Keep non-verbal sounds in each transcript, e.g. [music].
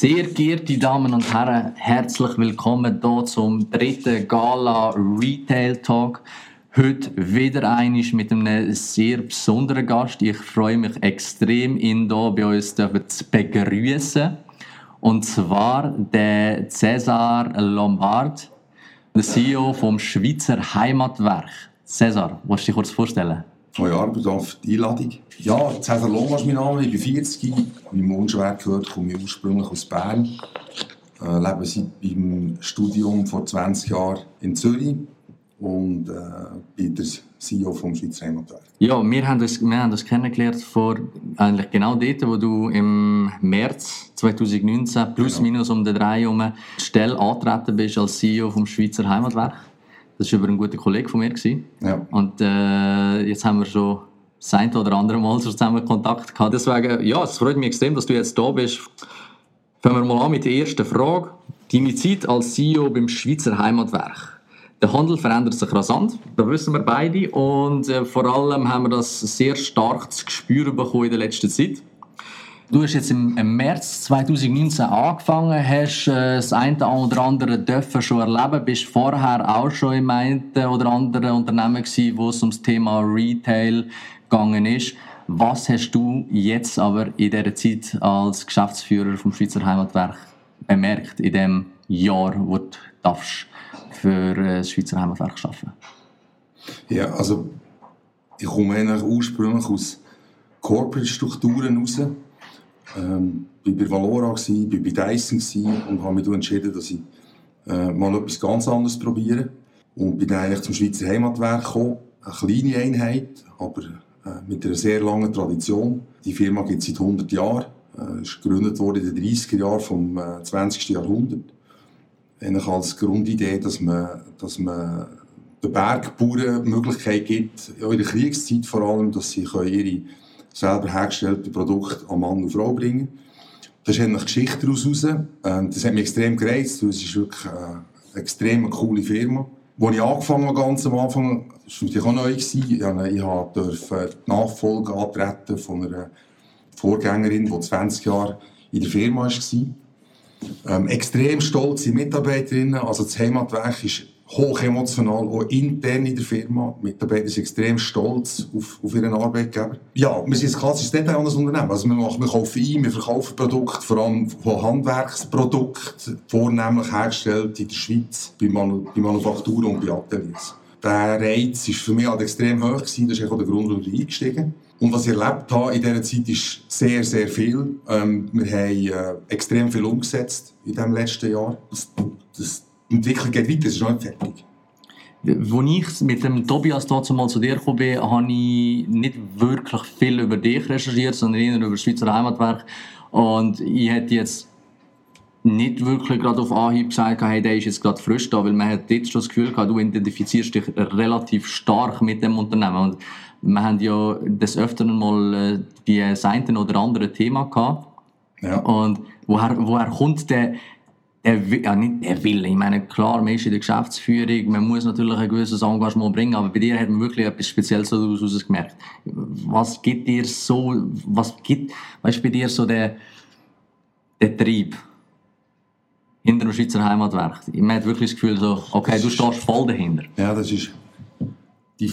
Sehr geehrte Damen und Herren, herzlich willkommen hier zum dritten Gala Retail Talk. Heute wieder einig mit einem sehr besonderen Gast. Ich freue mich extrem, ihn hier bei uns zu begrüßen. Und zwar der Cesar Lombard, der CEO vom Schweizer Heimatwerk. Cesar, willst du dich kurz vorstellen? Ja, bedanke für die Einladung. Ja, Cesar Long ist mein Name, ich bin 40, wie im Unschwer gehört, komme ich ursprünglich aus Bern. Äh, lebe seit meinem Studium vor 20 Jahren in Zürich und äh, bin der CEO vom Schweizer Heimatwerk. Ja, wir haben uns, wir haben uns kennengelernt vor eigentlich genau dort, wo du im März 2019 plus genau. minus um den Dreh herum Stelle antreten bist als CEO vom Schweizer Heimatwerk. Das war über einen guten Kollegen von mir. Ja. Und äh, jetzt haben wir schon das eine oder andere Mal zusammen Kontakt gehabt. Deswegen, ja, es freut mich extrem, dass du jetzt da bist. Fangen wir mal an mit der ersten Frage. Deine Zeit als CEO beim Schweizer Heimatwerk. Der Handel verändert sich rasant, das wissen wir beide. Und äh, vor allem haben wir das sehr stark zu spüren bekommen in der letzten Zeit. Du hast jetzt im, März 2019 angefangen, hast äh, das eine oder andere dürfen schon erleben, bist vorher auch schon im einen oder anderen Unternehmen gewesen, wo es ums Thema Retail gegangen ist. Was hast du jetzt aber in dieser Zeit als Geschäftsführer vom Schweizer Heimatwerk bemerkt, in dem Jahr, wo du für äh, das Schweizer Heimatwerk arbeiten? Ja, also ich komme eigentlich ursprünglich aus Corporate-Strukturen heraus ähm, ich war bei Valora, ich war bei Dyson und habe mich entschieden, dass ich äh, mal etwas ganz anderes probiere. Und bin dann eigentlich zum Schweizer Heimatwerk gekommen. Eine kleine Einheit, aber äh, mit einer sehr langen Tradition. Die Firma gibt es seit 100 Jahren. Äh, ist gegründet worden in den 30er Jahren vom äh, 20. Jahrhundert. Eigentlich als Grundidee, dass man, dass man den Bergbauern die Möglichkeit gibt, in der Kriegszeit vor allem, dass sie ihre selber hergestellte Produkte an Mann und Frau bringen. Das ist eine Geschichte daraus raus. Ähm, das hat mich extrem gereizt, es ist wirklich eine extrem coole Firma. Als ich angefangen habe, ganz am Anfang, das war natürlich auch neu. Ich durfte die Nachfolge antreten von einer Vorgängerin, die 20 Jahre in der Firma war. Ähm, extrem stolze Mitarbeiterinnen. Also das Heimatwerk ist hoch emotional, auch intern in der Firma. Die Mitarbeiter sind extrem stolz auf, auf ihren Arbeitgeber. Ja, wir sind ein klassisches Detail an das Unternehmen. Also wir, machen, wir kaufen ein, wir verkaufen Produkte, vor allem von Handwerksprodukten, vornehmlich hergestellt in der Schweiz, bei, Manu bei Manufakturen und bei Ateliers. Der Reiz war für mich halt extrem hoch. Gewesen. Das ist auch der Grund, warum ich eingestiegen und was ich erlebt habe in dieser Zeit ist sehr, sehr viel. Ähm, wir haben äh, extrem viel umgesetzt in diesem letzten Jahr. Das, das die Entwicklung geht weiter, es ist noch nicht fertig. Als ich mit dem Tobias dazu mal zu dir gekommen bin, habe ich nicht wirklich viel über dich recherchiert, sondern eher über das Schweizer Heimatwerk. Und ich hätte jetzt nicht wirklich gerade auf Anhieb gesagt, hey, der ist jetzt gerade frisch da, weil man hat jetzt schon das Gefühl gehabt, du identifizierst dich relativ stark mit dem Unternehmen. Und wir haben ja des Öfteren mal äh, die eine oder andere Thema gehabt. Ja. Und woher, woher kommt der, der, ja, nicht der Wille. Ich meine, klar, man ist in der Geschäftsführung, man muss natürlich ein gewisses Engagement bringen, aber bei dir hat man wirklich etwas Spezielles daraus gemerkt. Was gibt dir so, was gibt, weißt bei dir so der, der Trieb hinter dem Schweizer Heimatwerk? Man hat wirklich das Gefühl, so, okay, du stehst voll dahinter. Ja, das ist, die,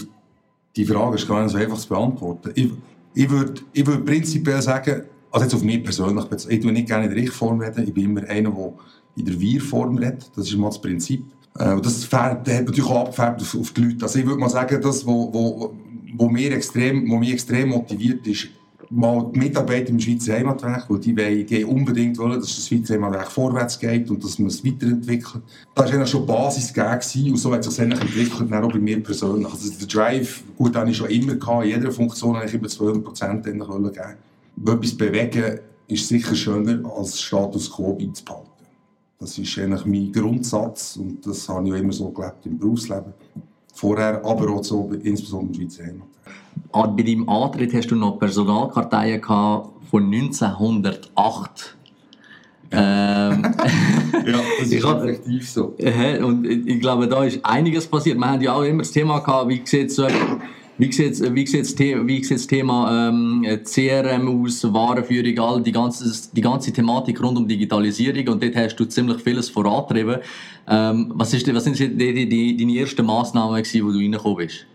die Frage ist gar nicht so einfach zu beantworten. Ich, ich würde ich würd prinzipiell sagen, also jetzt auf mich persönlich, ich tue nicht gerne in der Ich-Form reden, ich bin immer einer, der in der Wir-Form redet. Das ist mal das Prinzip. Äh, das färbt, hat natürlich auch abgefärbt auf, die Leute. Also ich würde mal sagen, das, was wo, wo, mir extrem, wo mich extrem motiviert ist, mal die Mitarbeiter im Schweizer Heimatwerk, weil die, wollen, die unbedingt wollen, dass das Schweizer Heimatwerk vorwärts geht und dass man es weiterentwickelt. Da war schon die Basis gegeben und so hat sich entwickelt, auch bei mir persönlich. Also der Drive, gut, den ich schon immer gehabt, in jeder Funktion habe ich über 200 Prozent geben. Etwas bewegen ist sicher schöner, als Status Quo beizubehalten. Das ist eigentlich mein Grundsatz und das habe ich auch immer so gelebt im Berufsleben. Vorher, aber auch so, insbesondere im Schweizer Heimat. Ah, bei deinem Antritt hast du noch Personalkarteien gehabt von 1908. Ähm, [laughs] ja, das ist effektiv so. Und ich glaube, da ist einiges passiert. Wir haben ja auch immer das Thema gehabt, wie sieht so Wie sieht, wie sieht, wie sieht das Thema ähm, CRM aus, Warenführung, all die ganze, die ganze Thematik rund um Digitalisierung und dort hast du ziemlich vieles vorantrieben. Ähm, was, ist, was sind die, die, die, deine ersten Massnahmen gewesen, wo du reingekommen bist?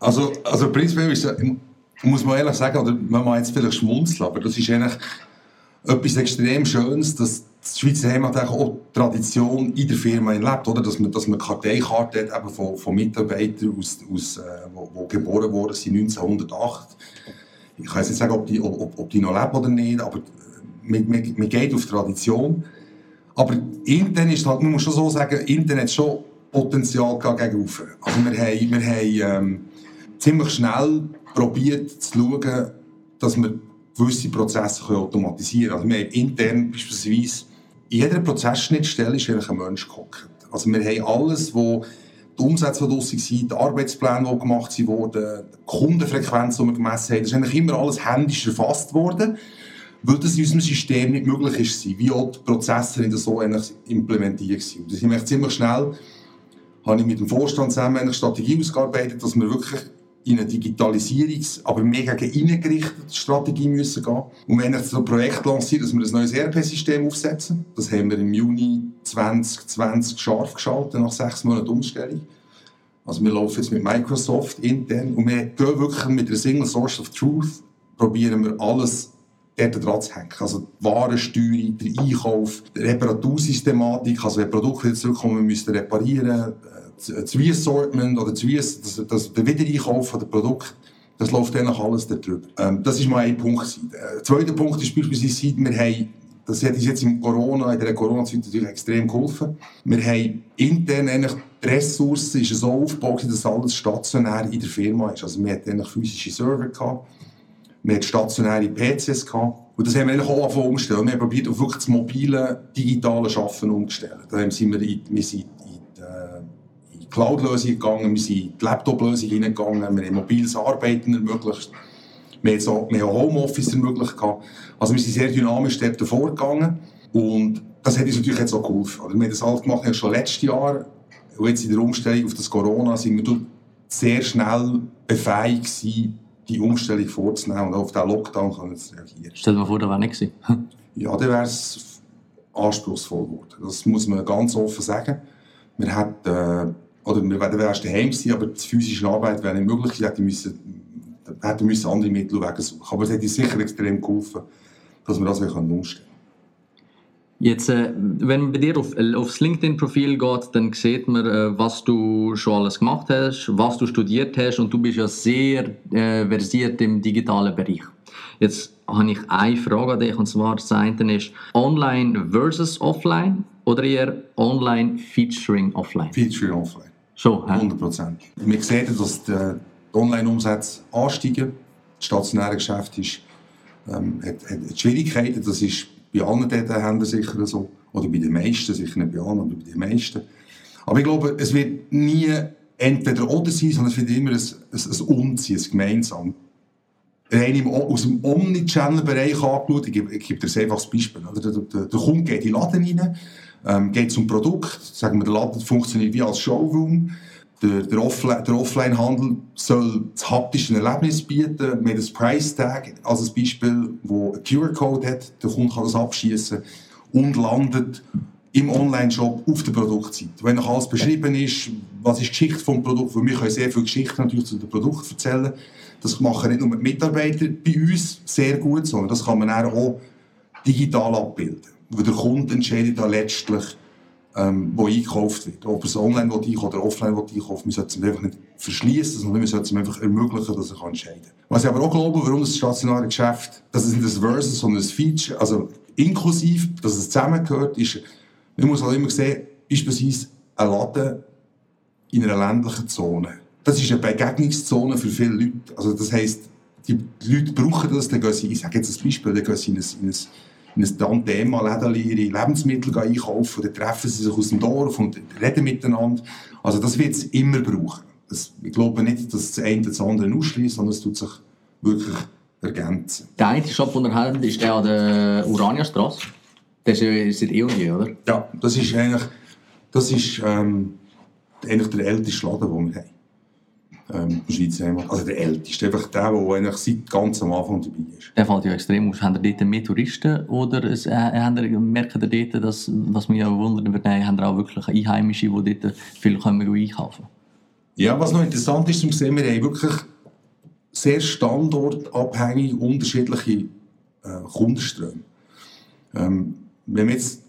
Also, also prinzipiell ist, muss man ehrlich sagen, oder man muss jetzt vielleicht schmunzeln, aber das ist eigentlich etwas extrem Schönes, dass das Schweizer Heimat auch Tradition in der Firma lebt, oder? Dass man, dass man Karteikarten hat eben von, von Mitarbeitern, aus, aus, äh, wo, wo geboren wurden sind 1908. Ich kann nicht sagen, ob die, ob, ob die noch leben oder nicht, aber man, man, man geht auf Tradition. Aber intern ist halt, man muss schon so sagen, intern schon Potenzial gegen Also wir haben, wir haben ähm, ziemlich schnell probiert zu schauen, dass wir gewisse Prozesse automatisieren können. Also wir haben intern beispielsweise in jeder Prozessschnittstelle ist eigentlich ein Mensch gehockt. Also wir haben alles, wo die Umsätze, die draussen sind, die Arbeitspläne, die gemacht wurden, die Kundenfrequenz, die wir gemessen haben, das ist eigentlich immer alles händisch erfasst worden, weil das in unserem System nicht möglich ist, wie auch die Prozesse nicht so implementiert sind. Das ist ziemlich schnell, habe ich mit dem Vorstand zusammen eine Strategie ausgearbeitet, dass wir wirklich in eine Digitalisierungs-, aber mehr gegen Strategie müssen gehen. Und haben jetzt ein Projekt lanciert, dass wir ein neues ERP-System aufsetzen. Das haben wir im Juni 2020 scharf geschaltet, nach sechs Monaten Umstellung. Also wir laufen jetzt mit Microsoft intern und wir gehen wirklich mit der Single Source of Truth, probieren wir alles dort dran zu hängen. Also die Warensteuerung, der Einkauf, die Reparatursystematik, also wenn Produkte zurückkommen, wir müssen reparieren, das Reassortment oder das, das, das, der Wiedereinkauf der Produkte, das läuft dann alles darüber. Ähm, das ist mal ein Punkt. Der zweite Punkt ist beispielsweise, wir haben, das hat uns jetzt in Corona, in der Corona-Zeit natürlich extrem geholfen. Wir haben intern eigentlich die Ressourcen ist so aufgebaut, dass alles stationär in der Firma ist. Also wir hatten eigentlich physische Server gehabt, wir hatten stationäre PCs gehabt. Und das haben wir eigentlich auch angefangen umstellen. Wir haben probiert, auf das mobile, digitale Schaffen umzustellen. Da sind wir, in, wir sind Cloud-Lösung gegangen, wir sind in die Laptop-Lösung hineingegangen, wir haben mobiles Arbeiten ermöglicht, wir haben, so, wir haben Homeoffice ermöglicht. Also wir sind sehr dynamisch dort vorgegangen und das hat uns natürlich jetzt auch geholfen. Also wir haben das halt gemacht schon letztes Jahr und jetzt in der Umstellung auf das Corona sind wir sehr schnell befähigt gewesen, die Umstellung vorzunehmen und auf den Lockdown können wir reagieren. Stell dir mal vor, der wäre nicht gewesen. [laughs] ja, dann wäre es anspruchsvoll geworden. Das muss man ganz offen sagen. Wir hätten äh, oder wir werden erst daheim sein, aber die physische Arbeit wäre nicht möglich. Wir hätten müssen, hätten müssen andere Mittel suchen. Aber es uns sicher extrem geholfen, dass wir das umstellen können. Jetzt, äh, wenn man bei dir auf, äh, aufs LinkedIn-Profil geht, dann sieht man, äh, was du schon alles gemacht hast, was du studiert hast und du bist ja sehr äh, versiert im digitalen Bereich. Jetzt habe ich eine Frage an dich und zwar das eine ist Online versus Offline oder eher Online featuring Offline? Featuring Offline. Schon, 100 Prozent. Wir sehen, dass die Online-Umsätze ansteigen. Das stationäre Geschäft ist, ähm, hat, hat Schwierigkeiten. Das ist bei allen Händlern sicher so. Oder bei den meisten, sicher nicht bei allen, aber bei den meisten. Aber ich glaube, es wird nie entweder oder sein, sondern es wird immer ein, ein, ein Unziehen, ein gemeinsam. Rein im, aus dem Omnichannel-Bereich angeschaut, ich gebe, ich gebe dir ein einfaches Beispiel. Der, der, der Kunde geht in den Laden rein, ähm, geht zum Produkt, sagen wir, der Laden funktioniert wie als Showroom. Der, der, Offline, der Offline-Handel soll das haptische Erlebnis bieten, mit einem Price-Tag als ein Beispiel, wo ein QR-Code hat, der Kunde kann das abschließen und landet im Online-Shop auf der Produktseite. Wenn noch alles beschrieben ist, was ist die Geschichte des Produkts, weil wir können sehr viele Geschichten natürlich zu dem Produkt erzählen. Das machen nicht nur die Mitarbeiter bei uns sehr gut, sondern das kann man auch digital abbilden wo der Kunde entscheidet dann letztlich, ähm, wo eingekauft wird. Ob es online will oder offline will einkaufen, wir sollten es einfach nicht verschließen, sondern wir sollten es einfach ermöglichen, dass er entscheiden kann. Was ich aber auch glaube, warum das stationäre Geschäft, dass es nicht ein Versus, sondern ein Feature, also inklusiv, dass es zusammengehört, ist, man muss halt immer sehen, beispielsweise ein Laden in einer ländlichen Zone. Das ist eine Begegnungszone für viele Leute. Also das heisst, die Leute brauchen das, dann gehen sie, ich sage jetzt ein Beispiel, dann gehen sie in ein, in ein in ein Tantema-Läden ihre Lebensmittel einkaufen, dann treffen sie sich aus dem Dorf und reden miteinander. Also das wird es immer brauchen. Das, ich glaube nicht, dass das eine das andere ausschließt, sondern es tut sich wirklich ergänzen. Der einzige Shop, den er hat, ist der an der Uraniastraße. Das ist seit eh und je, oder? Ja, das ist eigentlich, das ist, ähm, eigentlich der älteste Laden, den wir haben. Ähm, Schweizer Heimat. Also der älteste, einfach der, der eigentlich seit ganz am Anfang dabei ist. Der fällt ja extrem aus. Haben ihr dort mehr Touristen oder es, äh, haben ihr, merken ihr dort, dass, was mich ja wundern würde, haben ihr auch wirklich Einheimische, die dort viel können einkaufen können? Ja, was noch interessant ist zum sehen, wir haben wirklich sehr standortabhängig unterschiedliche äh, Kundenströme. Ähm, wenn wir jetzt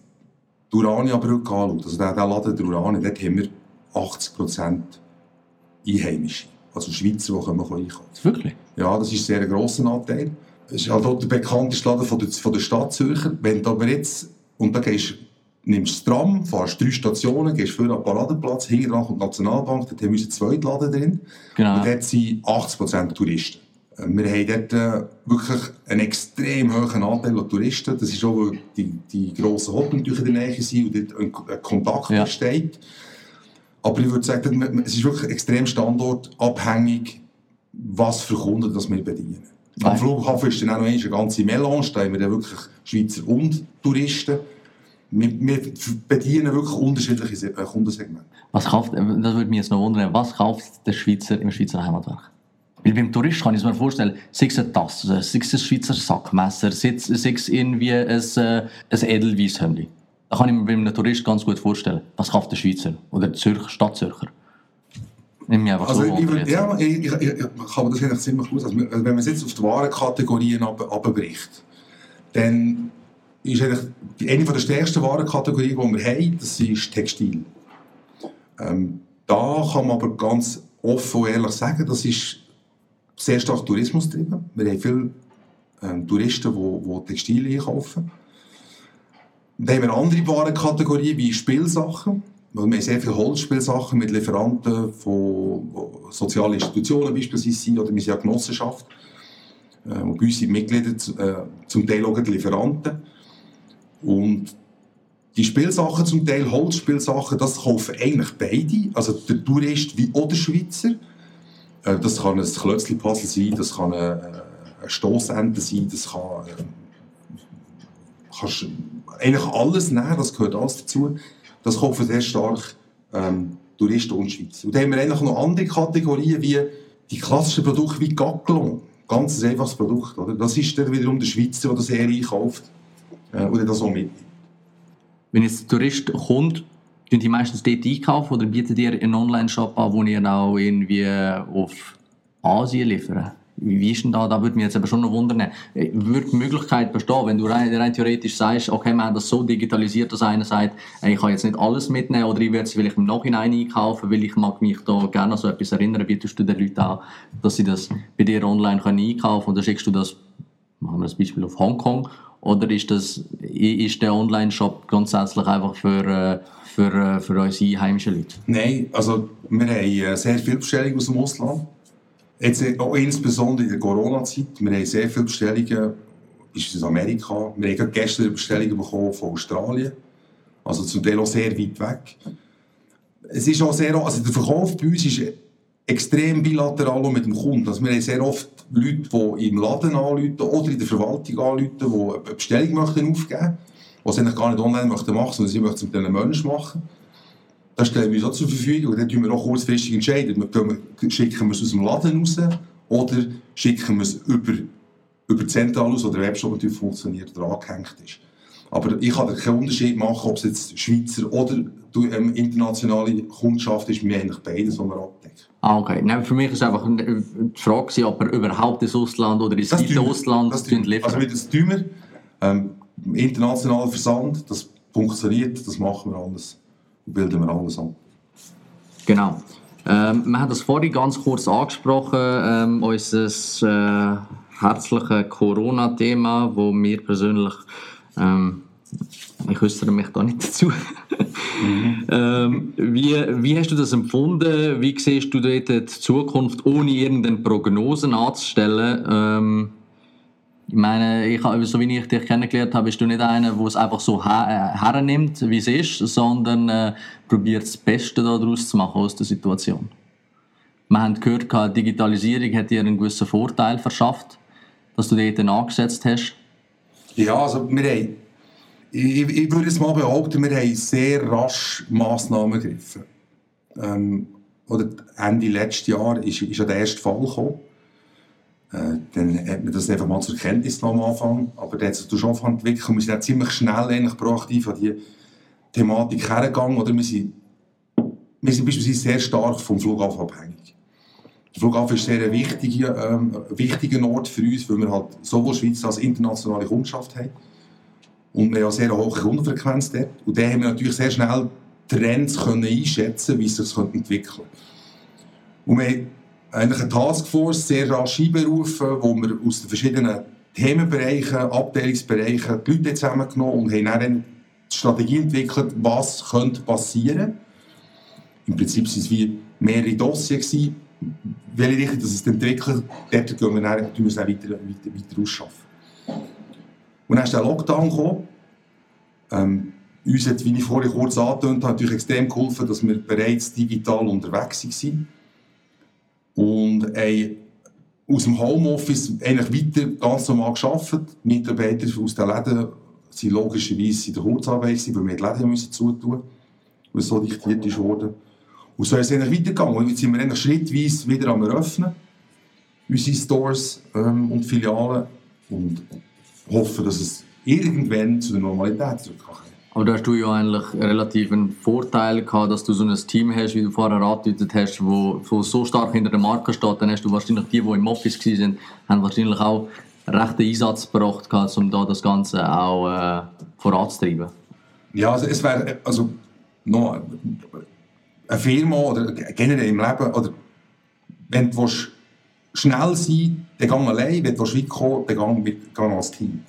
die Urania-Brücke anschauen, also der, der Laden der Urania, dort haben wir 80% Einheimische, also Schweizer, die können einkaufen Wirklich? Ja, das ist ein sehr grosser Anteil. Das ist halt auch der bekannteste Laden von der, von der Stadt Zürcher. Wenn du aber jetzt, und da gehst nimmst das Tram, fährst drei Stationen, gehst für den Paradeplatz, hinten dran kommt die Nationalbank, dort haben wir unseren zweiten Laden drin. Genau. Und dort sind 80% Touristen. Äh, wir haben dort äh, wirklich einen extrem hohen Anteil an Touristen. Das ist auch, weil die, die grossen Hotels in der Nähe sind und dort ein, ein Kontakt Ja. besteht. Aber ich würde sagen, es ist wirklich extrem standortabhängig, was für Kunden das wir bedienen. Nein. Am Flughafen ist dann auch noch eine ganze Melange, da haben wir dann wirklich Schweizer und Touristen. Wir, wir bedienen wirklich unterschiedliche äh, Kundensegmente. Was kauft, das würde mich jetzt noch wundern, was kauft der Schweizer im Schweizer Heimatwerk? Weil beim Tourist kann ich mir vorstellen, sei es eine Tasse, sei es ein Schweizer Sackmesser, sei es, irgendwie ein, äh, ein Edelweisshemd. Da kann ich mir bei einem Tourist ganz gut vorstellen. Was kauft der Schweizer oder der Zürcher, Stadtzürcher? Nimm mich einfach Also so ich, wunder würd- jetzt. ja, ich, ich, ich, kann mir das eigentlich ziemlich gut. Also, wenn man es jetzt auf die Warenkategorien ab- abbricht, dann ist eigentlich eine der stärksten Warenkategorien, die wir haben, das ist Textil. Ähm, da kann man aber ganz offen und ehrlich sagen, das ist sehr stark Tourismus getrieben. Wir haben viele ähm, Touristen, die, die Textilien einkaufen. Dann haben wir andere Warenkategorien wie Spielsachen. Wir haben sehr viele Holzspielsachen mit Lieferanten von sozialen Institutionen beispielsweise oder wir sind ja Genossenschaft. Äh, und bei uns sind Mitglieder äh, zum Teil auch die Lieferanten. Und die Spielsachen, zum Teil Holzspielsachen, das kaufen eigentlich beide. Also der Tourist wie auch der Schweizer. Äh, das kann ein Klötzli-Puzzle sein, das kann eine, eine Stossente sein, das kann... eigentlich alles nehmen, das gehört alles dazu. Das kaufen sehr stark ähm, Touristen und Schweizer. Und dann haben wir eigentlich noch andere Kategorien, wie die klassischen Produkte wie Gackelon. Ganz ein einfaches Produkt. Oder? Das ist dann wiederum der Schweizer, der das eher einkauft äh, und das auch mit. Wenn jetzt ein Tourist kommt, tun die meistens dort einkaufen oder bietet ihr einen Online-Shop an, wo ihr auch irgendwie auf Asien liefern? Wie ist denn da? Da würde mich jetzt aber schon noch wundern. Äh, Würde die Möglichkeit bestehen, wenn du rein, rein theoretisch sagst, okay, wir haben das so digitalisiert, dass einer sagt, ey, ich kann jetzt nicht alles mitnehmen oder ich werde es vielleicht im Nachhinein einkaufen, weil ich mag mich da gerne an so etwas erinnern, bietest du den Leuten an, dass sie das bei dir online können einkaufen können oder schickst du das, machen wir das Beispiel auf Hongkong, oder ist, das, ist der Online-Shop grundsätzlich einfach für, äh, für, äh, für unsere einheimischen Leute? Nein, also wir haben sehr viele Bestellungen aus dem Ausland. Jetzt äh, auch insbesondere in der Corona-Zeit. Wir haben sehr viele Bestellungen, beispielsweise aus Amerika. Wir haben gestern eine Bestellung bekommen von Australien. Also zum Teil auch sehr weit weg. Es ist auch sehr, also der Verkauf bei uns ist extrem bilateral mit dem Kunden. Also wir haben sehr oft Leute, die im Laden anrufen oder in der Verwaltung anrufen, die eine Bestellung möchten aufgeben möchten, die sie eigentlich gar nicht online möchten machen, sondern sie möchten es mit einem Menschen machen. Das stellen wir so zur Verfügung und dann entscheiden wir auch kurzfristig entscheiden. Wir Schicken wir es aus dem Laden raus oder schicken wir es über, über Zentral aus, wo der Webshop natürlich funktioniert oder angehängt ist. Aber ich kann da keinen Unterschied machen, ob es jetzt Schweizer oder ähm, internationale Kundschaft ist. Wir haben eigentlich beides, die wir abdecken. Ah, okay. Nein, für mich ist einfach äh, die Frage, ob er überhaupt ins Ausland oder ins Das wir. Ausland Das wir. liefern. Also mit das tun wir. Ähm, internationaler Versand, das funktioniert, das machen wir alles. Bilden wir alles an. Genau. Ähm, wir haben das vorhin ganz kurz angesprochen, ähm, unser äh, herzliches Corona-Thema, wo mir persönlich, ähm, ich äußere mich da nicht [laughs] dazu. ähm, wie, wie hast du das empfunden? Wie siehst du dort die Zukunft, ohne irgendeine Prognosen anzustellen? Ich meine, ich, so wie ich dich kennengelernt habe, bist du nicht einer, der es einfach so äh, hernimmt, wie es ist, sondern äh, probiert das Beste daraus zu machen aus der Situation. Wir haben gehört, die Digitalisierung hat dir einen gewissen Vorteil verschafft, dass du dort angesetzt hast. Ja, also wir haben, ich, ich würde jetzt mal behaupten, wir haben sehr rasch Massnahmen ergriffen. Ähm, oder Ende letzten Jahr ist, ist der erste Fall gekommen. Äh, dann hat man das einfach mal zur Kenntnis am Anfang, aber dann hat sich schon entwickelt und wir sind auch ziemlich schnell eigentlich proaktiv an die Thematik hergegangen, oder wir sind, wir sind beispielsweise sehr stark vom Flughafen abhängig. Der Flughafen ist sehr ein wichtiger, ähm, wichtiger Ort für uns, weil wir halt sowohl Schweiz als internationale Kundschaft haben. Und wir haben sehr hohe Kundenfrequenz dort. Und da haben wir natürlich sehr schnell Trends können einschätzen, wie sich das entwickeln könnte. Eigentlich eine Taskforce sehr rasch einberufen, wo wir aus den verschiedenen Themenbereichen, Abteilungsbereichen die Leute zusammengenommen und haben dann die Strategie entwickelt, was könnte passieren. Im Prinzip waren es wie mehrere Dossiers. Welche Richtung dass es entwickelt, dort gehen wir dann, wir es dann weiter, weiter, weiter ausschaffen. Und dann ist der Lockdown gekommen. Ähm, uns hat, wie ich vorhin kurz angetönt habe, natürlich extrem geholfen, dass wir bereits digital unterwegs waren. Und ey, aus dem Homeoffice eigentlich weiter ganz normal gearbeitet. Mitarbeiter aus den Läden waren logischerweise in der Kurzarbeit, weil wir die Läden müssen zutun weil es so diktiert ist worden. Und so ist es eigentlich weitergegangen. Und jetzt sind wir eigentlich schrittweise wieder am Eröffnen, unsere Stores ähm, und Filialen, und hoffen, dass es irgendwann zu der Normalität zurückkommt. Aber da hast du ja eigentlich relativ einen Vorteil gehabt, dass du so ein Team hast, wie du vorher angedeutet hast, wo, wo so stark hinter der Marke steht. Dann hast du wahrscheinlich die, die im Office waren, haben wahrscheinlich auch rechten Einsatz gebracht, gehabt, um da das Ganze auch äh, voranzutreiben. Ja, also es wäre also noch eine Firma oder generell im Leben, oder wenn du schnell sein dann geh allein, wenn du weit kommen dann geh, als Team.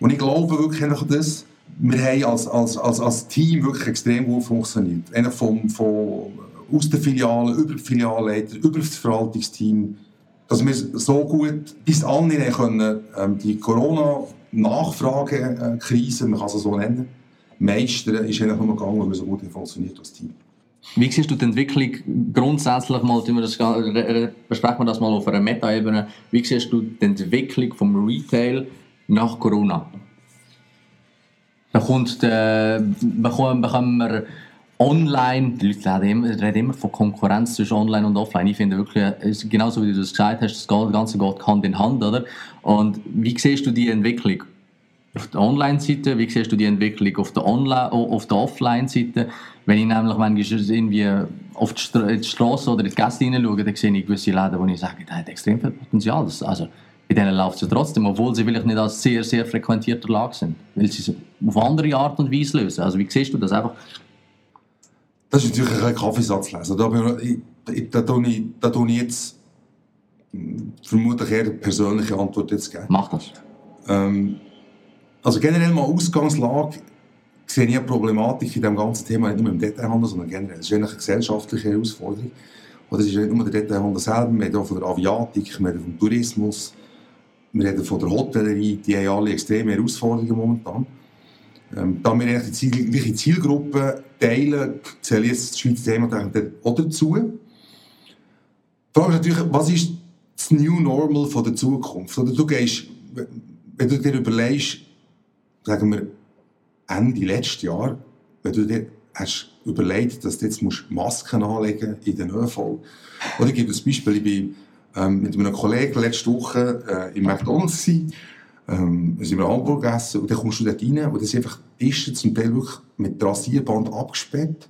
Und ich glaube wirklich an das, wir haben als, als, als, als Team wirklich extrem gut funktioniert. Einer vom, von, aus der Filiale, über die Filialleiter, über das Verwaltungsteam, dass wir so gut bis annehmen können, ähm, die Corona-Nachfragekrise, man kann es so nennen, meistern, ist eigentlich nur gegangen, weil wir so gut funktioniert als Team. Wie siehst du die Entwicklung grundsätzlich mal, wir das, besprechen wir das mal auf einer Meta-Ebene, wie siehst du die Entwicklung vom Retail nach Corona? Bekommt, äh, bekommen, bekommen wir online, die Leute reden immer, reden immer von Konkurrenz zwischen online und offline. Ich finde wirklich, genauso wie du das gesagt hast, das Ganze geht Hand in Hand, oder? Und wie siehst du die Entwicklung? Auf der Online-Seite, wie siehst du die Entwicklung auf der, der Offline-Seite? Wenn ich nämlich manchmal irgendwie auf die, Stra die Straße oder in die Gäste hineinschaue, dann sehe ich gewisse Läden, wo ich sage, da hat extrem viel Potenzial. Das, also, bei denen läuft es ja trotzdem, obwohl sie vielleicht nicht als sehr, sehr frequentierter Lage sind, weil sie es auf andere Art und Weise lösen. Also wie siehst du das einfach? Das ist natürlich ein Kaffeesatz lesen. Da, da, tue ich, da tue ich jetzt vermutlich eher eine persönliche Antwort jetzt geben. Mach das. Ähm, also generell mal Ausgangslage sehe ich eine Problematik in diesem ganzen Thema nicht nur im Detailhandel, sondern generell. Es ist eigentlich eine gesellschaftliche Herausforderung. Und es ist nicht nur der Detailhandel selber, wir reden auch von der Aviatik, wir reden vom Tourismus, wir reden von der Hotellerie, die haben alle extreme Herausforderungen momentan. Ähm, da wir die gleiche Zielgruppe teilen, zähle ich jetzt das Schweizer Thema auch dazu. Die Frage ist natürlich, was ist das New Normal von der Zukunft? Oder du gehst, wenn du dir überlegst, sagen wir, Ende letzten Jahr, wenn du dir hast überlegt, dass du jetzt Masken anlegen musst in den ÖV. Oder ich gebe ein Beispiel, ich bin ähm, mit einem Kollegen letzte Woche äh, im McDonalds gewesen, ähm, sind wir Hamburg gegessen und dann kommst du dort rein und das sind einfach Tische zum Teil wirklich mit Rasierband abgesperrt.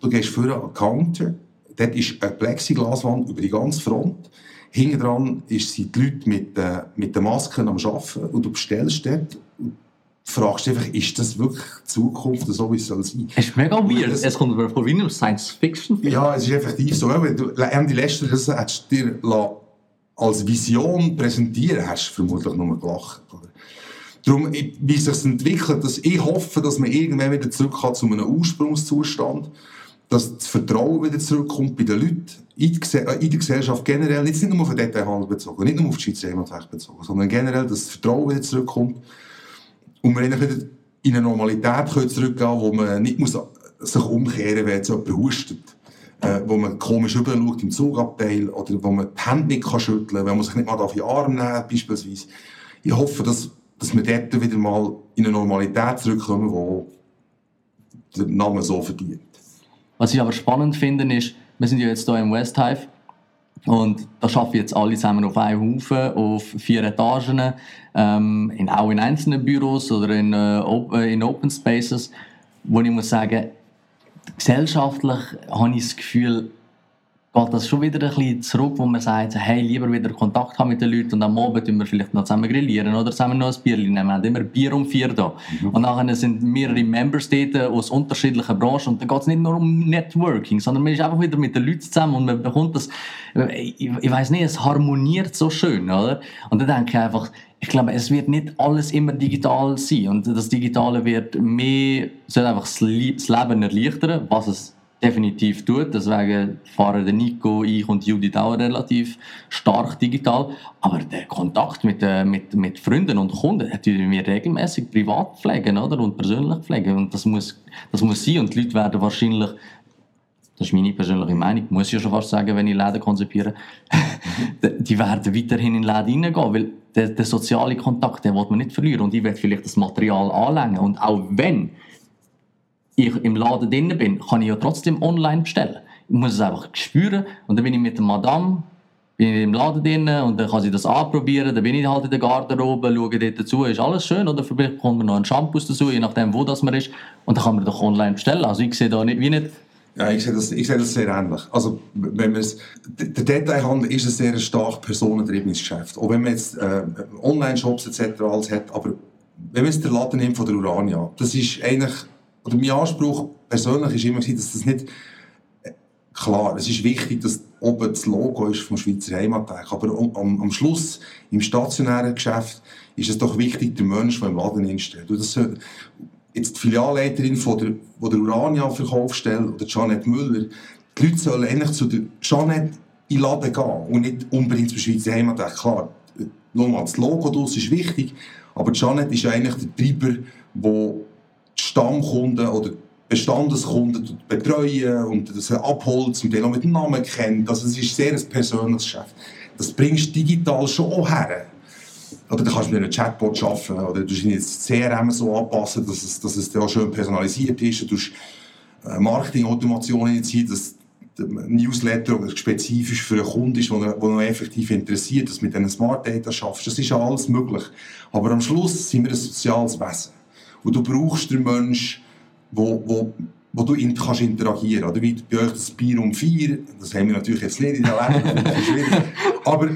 Du gehst vor einen Counter, dort ist eine Plexiglaswand über die ganze Front. Hinten dran sind die Leute mit, äh, mit den Masken am Arbeiten und du bestellst dort fragst du einfach, ist das wirklich die Zukunft, so wie es soll sein? Es ist mega weird. Es kommt mir vor wie einem Science-Fiction. Ja, es ist effektiv so. Wenn du Ende letzten das hättest dir als Vision präsentieren hast du vermutlich nur gelacht. Oder? Darum, wie sich entwickelt, dass ich hoffe, dass man irgendwann wieder zurückkommt zu einem Ursprungszustand, dass das Vertrauen wieder zurückkommt bei den Leuten, in, äh, in der Gesellschaft generell, nicht nur auf den Detailhandel bezogen, nicht nur auf die Schweizer bezogen, sondern generell, dass das Vertrauen wieder zurückkommt und wir wieder in eine Normalität können zurückgehen wo man nicht muss sich umkehren muss, wenn jemand hustet. Äh, wo man komisch rüberschaut im Zugabteil oder wo man die Hände nicht kann schütteln kann, wenn man sich nicht mal auf die Arme nehmen beispielsweise. Ich hoffe, dass, dass wir dort wieder mal in eine Normalität zurückkommen, die der Name so verdient. Was ich aber spannend finde, ist, wir sind ja jetzt hier im West Hive und da arbeiten jetzt alle zusammen auf einem Haufen, auf vier Etagen, ähm, in, auch in einzelnen Büros oder in, äh, in Open Spaces, wo ich muss sagen, gesellschaftlich habe ich das Gefühl, geht das schon wieder ein bisschen zurück, wo man sagt, hey, lieber wieder Kontakt haben mit den Leuten und am Abend tun wir vielleicht noch zusammen grillieren oder zusammen noch ein Bier nehmen. Wir haben immer Bier um vier da. Mhm. Und nachher sind mehrere Members dort aus unterschiedlichen Branchen und da geht es nicht nur um Networking, sondern man ist einfach wieder mit den Leuten zusammen und man bekommt das, ich, ich weiß nicht, es harmoniert so schön, oder? Und dann denke ich einfach, ich glaube, es wird nicht alles immer digital sein und das Digitale wird mehr, soll einfach das Leben erleichtern, was es definitiv tut. Deswegen fahren der Nico, ich und Judith auch relativ stark digital. Aber der Kontakt mit, äh, mit, mit Freunden und Kunden, den wir regelmäßig privat pflegen oder? und persönlich pflegen. Und das muss, das muss sein. Und die Leute werden wahrscheinlich das ist meine persönliche Meinung, muss ich ja schon fast sagen, wenn ich Läden konzipiere, [laughs] die werden weiterhin in Läden reingehen, weil der, der soziale Kontakt, den will man nicht verlieren und ich werde vielleicht das Material anlängen und auch wenn ich im Laden drin bin, kann ich ja trotzdem online bestellen. Ich muss es einfach spüren und dann bin ich mit der Madame bin ich im Laden drin und dann kann sie das anprobieren, dann bin ich halt in der Garderobe, schaue dort dazu, ist alles schön oder vielleicht kommt man noch ein Shampoo dazu, je nachdem wo das man ist und dann kann man doch online bestellen. Also ich sehe da nicht, wie nicht ja, ich sehe das, ich sehe das sehr ähnlich. Also, wenn man es, der Detailhandel ist ein sehr stark personentriebenes Geschäft. Auch wenn man jetzt äh, Online-Shops etc. alles hat, aber wenn man jetzt den Laden nimmt von der Urania, das ist eigentlich oder mein Anspruch persönlich ist immer dass das nicht äh, klar, es ist wichtig, dass oben das Logo ist vom Schweizer Heimatwerk, aber am, am Schluss im stationären Geschäft ist es doch wichtig, der Mensch, der im Laden steht. Und das, jetzt die Filialleiterin von der, von der Urania Verkaufsstelle oder Janet Müller, die Leute sollen eigentlich zu der Janet in den Laden gehen und nicht unbedingt zum Schweizer Heimatwerk. Klar, nochmal, das Logo ist wichtig, aber Janet ist eigentlich der Treiber, der Stammkunden oder Bestandeskunden betreuen und das abholen, zum Teil auch mit dem Namen kennen. Also es ist sehr ein persönliches Geschäft. Das bringst du digital schon auch her. Oder du kannst mit einem Chatbot arbeiten oder du kannst jetzt CRM so anpassen, dass es, dass es auch schön personalisiert ist. Du kannst äh, Marketing-Automation initiieren, dass Newsletter spezifisch für einen Kunden ist, der noch effektiv interessiert, dass du mit diesen Smart Data schaffst. Das ist ja alles möglich. Aber am Schluss sind wir ein soziales Wesen. Und du brauchst den Menschen, wo, wo, wo du in, kannst interagieren kannst. Wie bei euch das Bier um vier, das haben wir natürlich jetzt nicht in der Leben, aber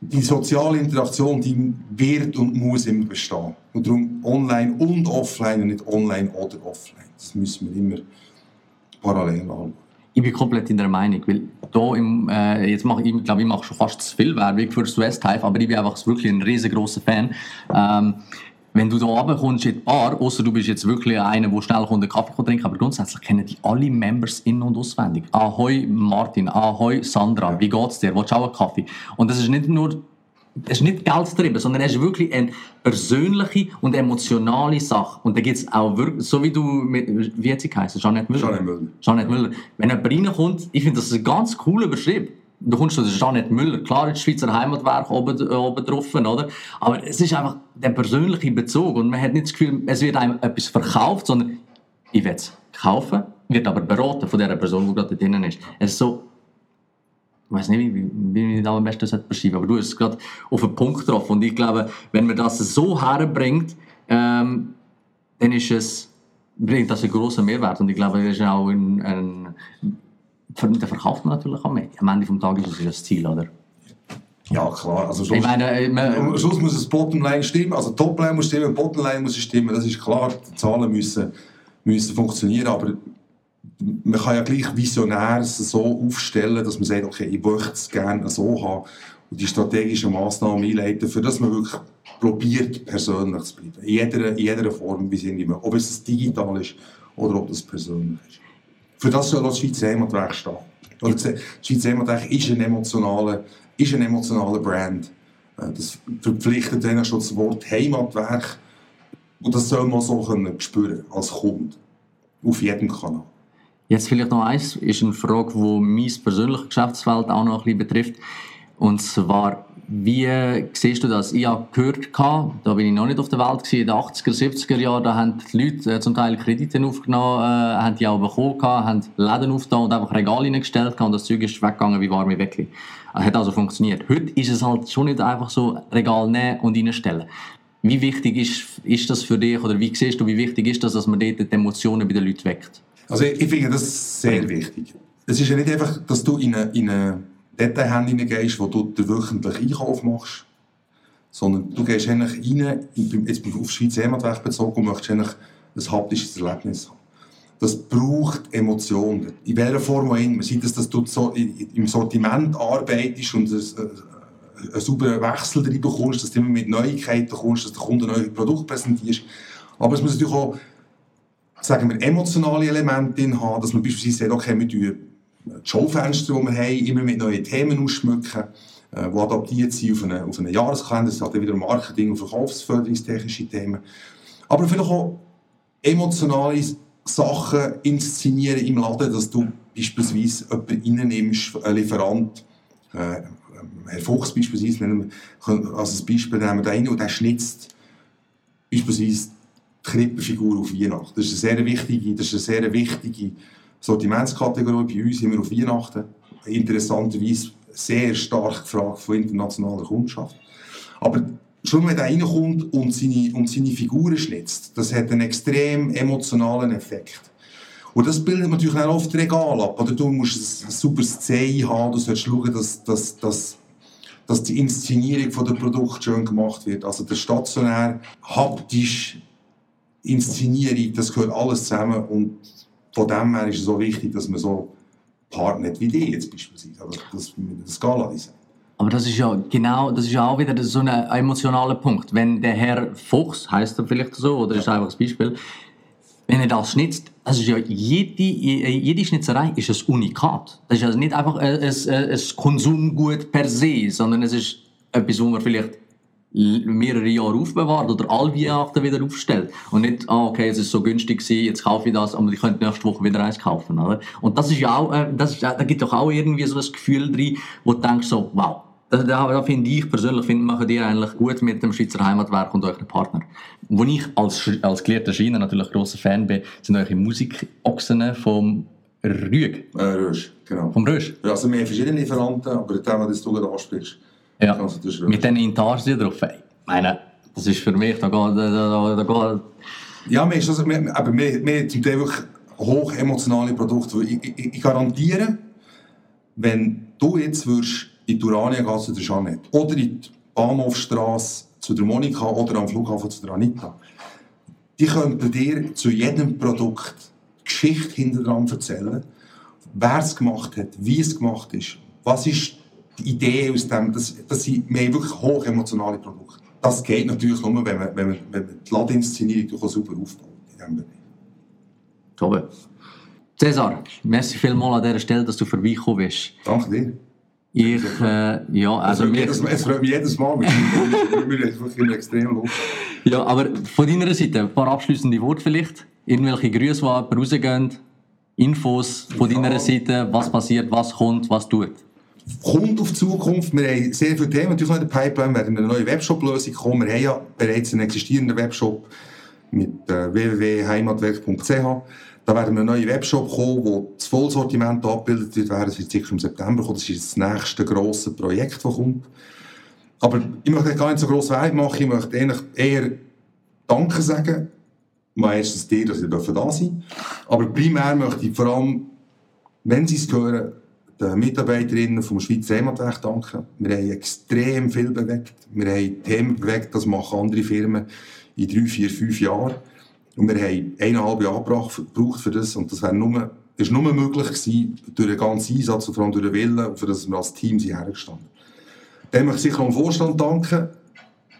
die soziale Interaktion, die wird und muss immer bestehen. Und darum online und offline und nicht online oder offline. Das müssen wir immer parallel anschauen. Ich bin komplett in der Meinung, weil da im, äh, jetzt mache ich, glaube ich, mache schon fast zu viel Werbung für das West Hive, aber ich bin einfach wirklich ein riesengroßer Fan. Ähm, wenn du da runterkommst in die Bar, außer du bist jetzt wirklich einer, der schnell einen Kaffee trinken aber grundsätzlich kennen die alle Members in- und auswendig. Ahoi Martin, ahoi Sandra, wie geht's dir? Willst du auch einen Kaffee? Und das ist nicht nur es ist nicht geldgetrieben, sondern es ist wirklich eine persönliche und emotionale Sache. Und da gibt es auch wirklich, so wie du, mit, wie hat sie geheißen? Jeanette Müller? Jeanette Müller. Jeanette Müller. Wenn jemand reinkommt, ich finde das ein ganz cooler Beschrieb du kommst zu Jeanette Müller, klar ist das Schweizer Heimatwerk oben, oben drauf, oder? aber es ist einfach der persönliche Bezug und man hat nicht das Gefühl, es wird einem etwas verkauft, sondern ich will es kaufen, wird aber beraten von der Person, die gerade drin ist. Es ist so, ich weiß nicht, wie, wie ich das am besten beschreiben aber du hast es gerade auf den Punkt getroffen und ich glaube, wenn man das so herbringt, ähm, dann ist es, bringt das einen grossen Mehrwert und ich glaube, das ist auch ein, ein dann verkauft man natürlich auch mehr. Am Ende des Tages ist es das Ziel, oder? Ja, klar. Also Schluss, ich meine, äh, man, am Schluss muss das Bottomline stimmen, also Topline muss stimmen, Bottomline muss stimmen, das ist klar. Die Zahlen müssen, müssen funktionieren, aber man kann ja gleich visionär so aufstellen, dass man sagt, okay, ich möchte es gerne so haben und die strategischen Massnahmen einleiten, für das man wirklich probiert, persönlich zu bleiben. In jeder, in jeder Form, wie sind immer. Ob es digital ist oder ob das persönlich ist. Für das soll auch das Schweizer Heimatwerk stehen. Oder das Schweizer Heimatwerk ist ein emotionaler, ist Brand. Äh, das verpflichtet dann schon das Wort Heimatwerk. Und das soll man so können spüren als Kunde. Auf jedem Kanal. Jetzt vielleicht noch eins, ist eine Frage, die mein persönliches Geschäftsfeld auch noch ein bisschen betrifft. Und zwar, Wie siehst du das? Ich habe gehört, da bin ich noch nicht auf der Welt, in den 80er, 70er Jahren, da haben die Leute äh, zum Teil Kredite aufgenommen, äh, haben die auch bekommen, haben Läden aufgetan und einfach Regale hineingestellt und das Zeug ist weggegangen wie warme Weckli. Hat also funktioniert. Heute ist es halt schon nicht einfach so Regal nehmen und reinstellen. Wie wichtig ist, ist das für dich oder wie siehst du, wie wichtig ist das, dass man dort die Emotionen bei den Leuten weckt? Also ich, ich finde das sehr wichtig. Es ist ja nicht einfach, dass du in eine, in eine Detailhandel hineingehst, wo du den wöchentlichen Einkauf machst, sondern du gehst eigentlich rein, jetzt auf Schweiz Heimatweg bezogen, und möchtest eigentlich ein haptisches Erlebnis haben. Das braucht Emotionen. In welcher Form auch immer. Sei das, dass du so im Sortiment arbeitest und einen sauberen Wechsel drin bekommst, dass du immer mit Neuigkeiten kommst, dass der Kunde neue Produkte präsentierst. Aber es muss natürlich auch, sagen wir, emotionale Elemente drin haben, dass man beispielsweise sagt, okay, wir die Schaufenster, die wir haben, immer mit neuen Themen ausschmücken, äh, die adaptiert sind auf einen, auf einen Jahreskalender. Das hat wieder Marketing- und verkaufsförderungstechnische Themen. Aber vielleicht auch emotionale Sachen inszenieren im Laden, dass du beispielsweise jemanden reinnimmst, einen Lieferant, äh, Herr Fuchs beispielsweise, als ein Beispiel nehmen wir einen und der schnitzt beispielsweise die Krippenfigur auf Weihnachten. Das ist eine sehr wichtige, das ist eine sehr wichtige Sortimentskategorie bei uns sind wir auf Weihnachten. Interessanterweise sehr stark gefragt von internationaler Kundschaft. Aber schon wenn er reinkommt und seine, und seine Figuren schnitzt, das hat einen extrem emotionalen Effekt. Und das bildet natürlich auch oft Regal ab. Oder du musst ein, super Szene haben, du sollst schauen, dass, dass, dass, dass die Inszenierung von der Produkt schön gemacht wird. Also der stationär, haptisch, Inszenierung, das gehört alles zusammen und von dem her ist es so wichtig, dass man so Partner wie die jetzt beispielsweise, aber das, das Gala ist. Aber das ist ja genau, das ist ja auch wieder so ein emotionaler Punkt. Wenn der Herr Fuchs, heißt er vielleicht so, oder ist einfach ein Beispiel, wenn er das schnitzt, das ist ja jede, jede Schnitzerei ist ein Unikat. Das ist also nicht einfach ein, ein, ein Konsumgut per se, sondern es ist etwas, wo man vielleicht mehrere Jahre aufbewahrt oder alle Weihnachten wieder aufstellt. Und nicht, ah, okay, es ist so günstig gewesen, jetzt kaufe ich das, aber ich könnte nächste Woche wieder eins kaufen, oder? Und das ist ja auch, äh, das ist, da gibt doch auch irgendwie so ein Gefühl drin, wo du denkst so, wow, da, da, finde ich persönlich, finde, machen die eigentlich gut mit dem Schweizer Heimatwerk und euren Partner. Wo ich als, als gelehrter Schreiner natürlich grosser Fan bin, sind eure Musikochsen vom Rüg. Äh, Rösch, genau. Vom Rösch? Ja, also wir haben verschiedene Lieferanten, aber das Thema, das du gerade ansprichst, ja, also mit den Intarsen drauf. Ich meine, das ist für mich, da geht... Da, da, da ja, wir, also, wir, aber wir, wir zum Teil wirklich hoch emotionale Produkte. Ich, ich, ich garantiere, wenn du jetzt würdest in die Urania-Gasse der Jeanette oder in die Bahnhofstrasse zu der Monika oder am Flughafen zu der Anita, die könnten dir zu jedem Produkt Geschichte hinter dran erzählen, wer es gemacht hat, wie es gemacht ist, was ist die Idee aus dem, das, das sind, haben wirklich hoch emotionale Produkte. Das geht natürlich nur, wenn man, wenn man, wenn man die Ladeinszenierung super aufbaut. Toll. Cesar, merci vielmals an dieser Stelle, dass du vorbeigekommen bist. Danke dir. Ich, äh, ja, also es, freut mich jedes Mal. Wir sind extrem lustig. Ja, aber von deiner Seite, ein paar abschließende Worte vielleicht. Irgendwelche Grüße, die rausgehen. Infos von deiner Seite, was passiert, was kommt, was tut kommt auf die Zukunft. Wir haben sehr viele Themen natürlich in der Pipeline. Wir werden eine neue Webshop-Lösung kommen. Wir haben ja bereits einen existierenden Webshop mit äh, www.heimatwerk.ch. Da werden wir einen neuen Webshop kommen, wo das Vollsortiment abgebildet wird. Das wird sicher im September kommen. Das ist das nächste grosse Projekt, das kommt. Aber ich möchte gar nicht so gross Werbung machen. Ich möchte eigentlich eher Danke sagen. Mal erstens dir, dass ihr da sein Aber primär möchte ich vor allem, wenn Sie es hören, den Mitarbeiterinnen vom Schweizer Heimatrecht danken. Wir haben extrem viel bewegt. Wir haben Themen bewegt, das machen andere Firmen in drei, vier, fünf Jahren. Und wir haben eineinhalb Jahre gebraucht für das. Und das wäre nur, ist nur möglich gewesen durch den ganzen Einsatz und vor allem durch den Willen, für das wir als Team sind hergestanden. Dann möchte ich sicher dem Vorstand danken,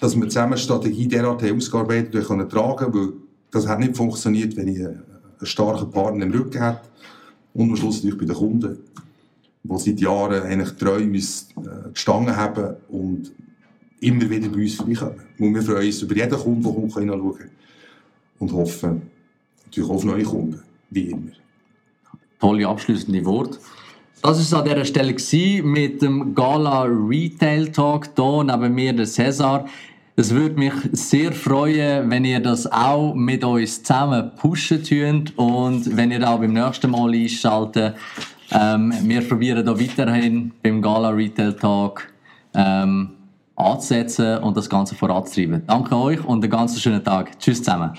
dass wir zusammen eine Strategie derart ausgearbeitet und können tragen, weil das hat nicht funktioniert, wenn ich einen starken Partner im Rücken hätte. Und am Schluss natürlich bei den Kunden die seit Jahren eigentlich treu uns äh, gestanden haben und immer wieder bei uns vorbeikommen. Und wir freuen uns über jeden Kunden, der kommt, hineinschauen und hoffen natürlich auf neue Kunden, wie immer. Tolle abschließende Worte. Das war es an dieser Stelle mit dem Gala Retail Talk. Hier neben mir der Cesar. Es würde mich sehr freuen, wenn ihr das auch mit uns zusammen pushen könnt und wenn ihr auch beim nächsten Mal einschaltet. Ähm, wir probieren da weiterhin beim Gala Retail Talk ähm, anzusetzen und das Ganze voranzutreiben. Danke euch und einen ganz schönen Tag. Tschüss zusammen.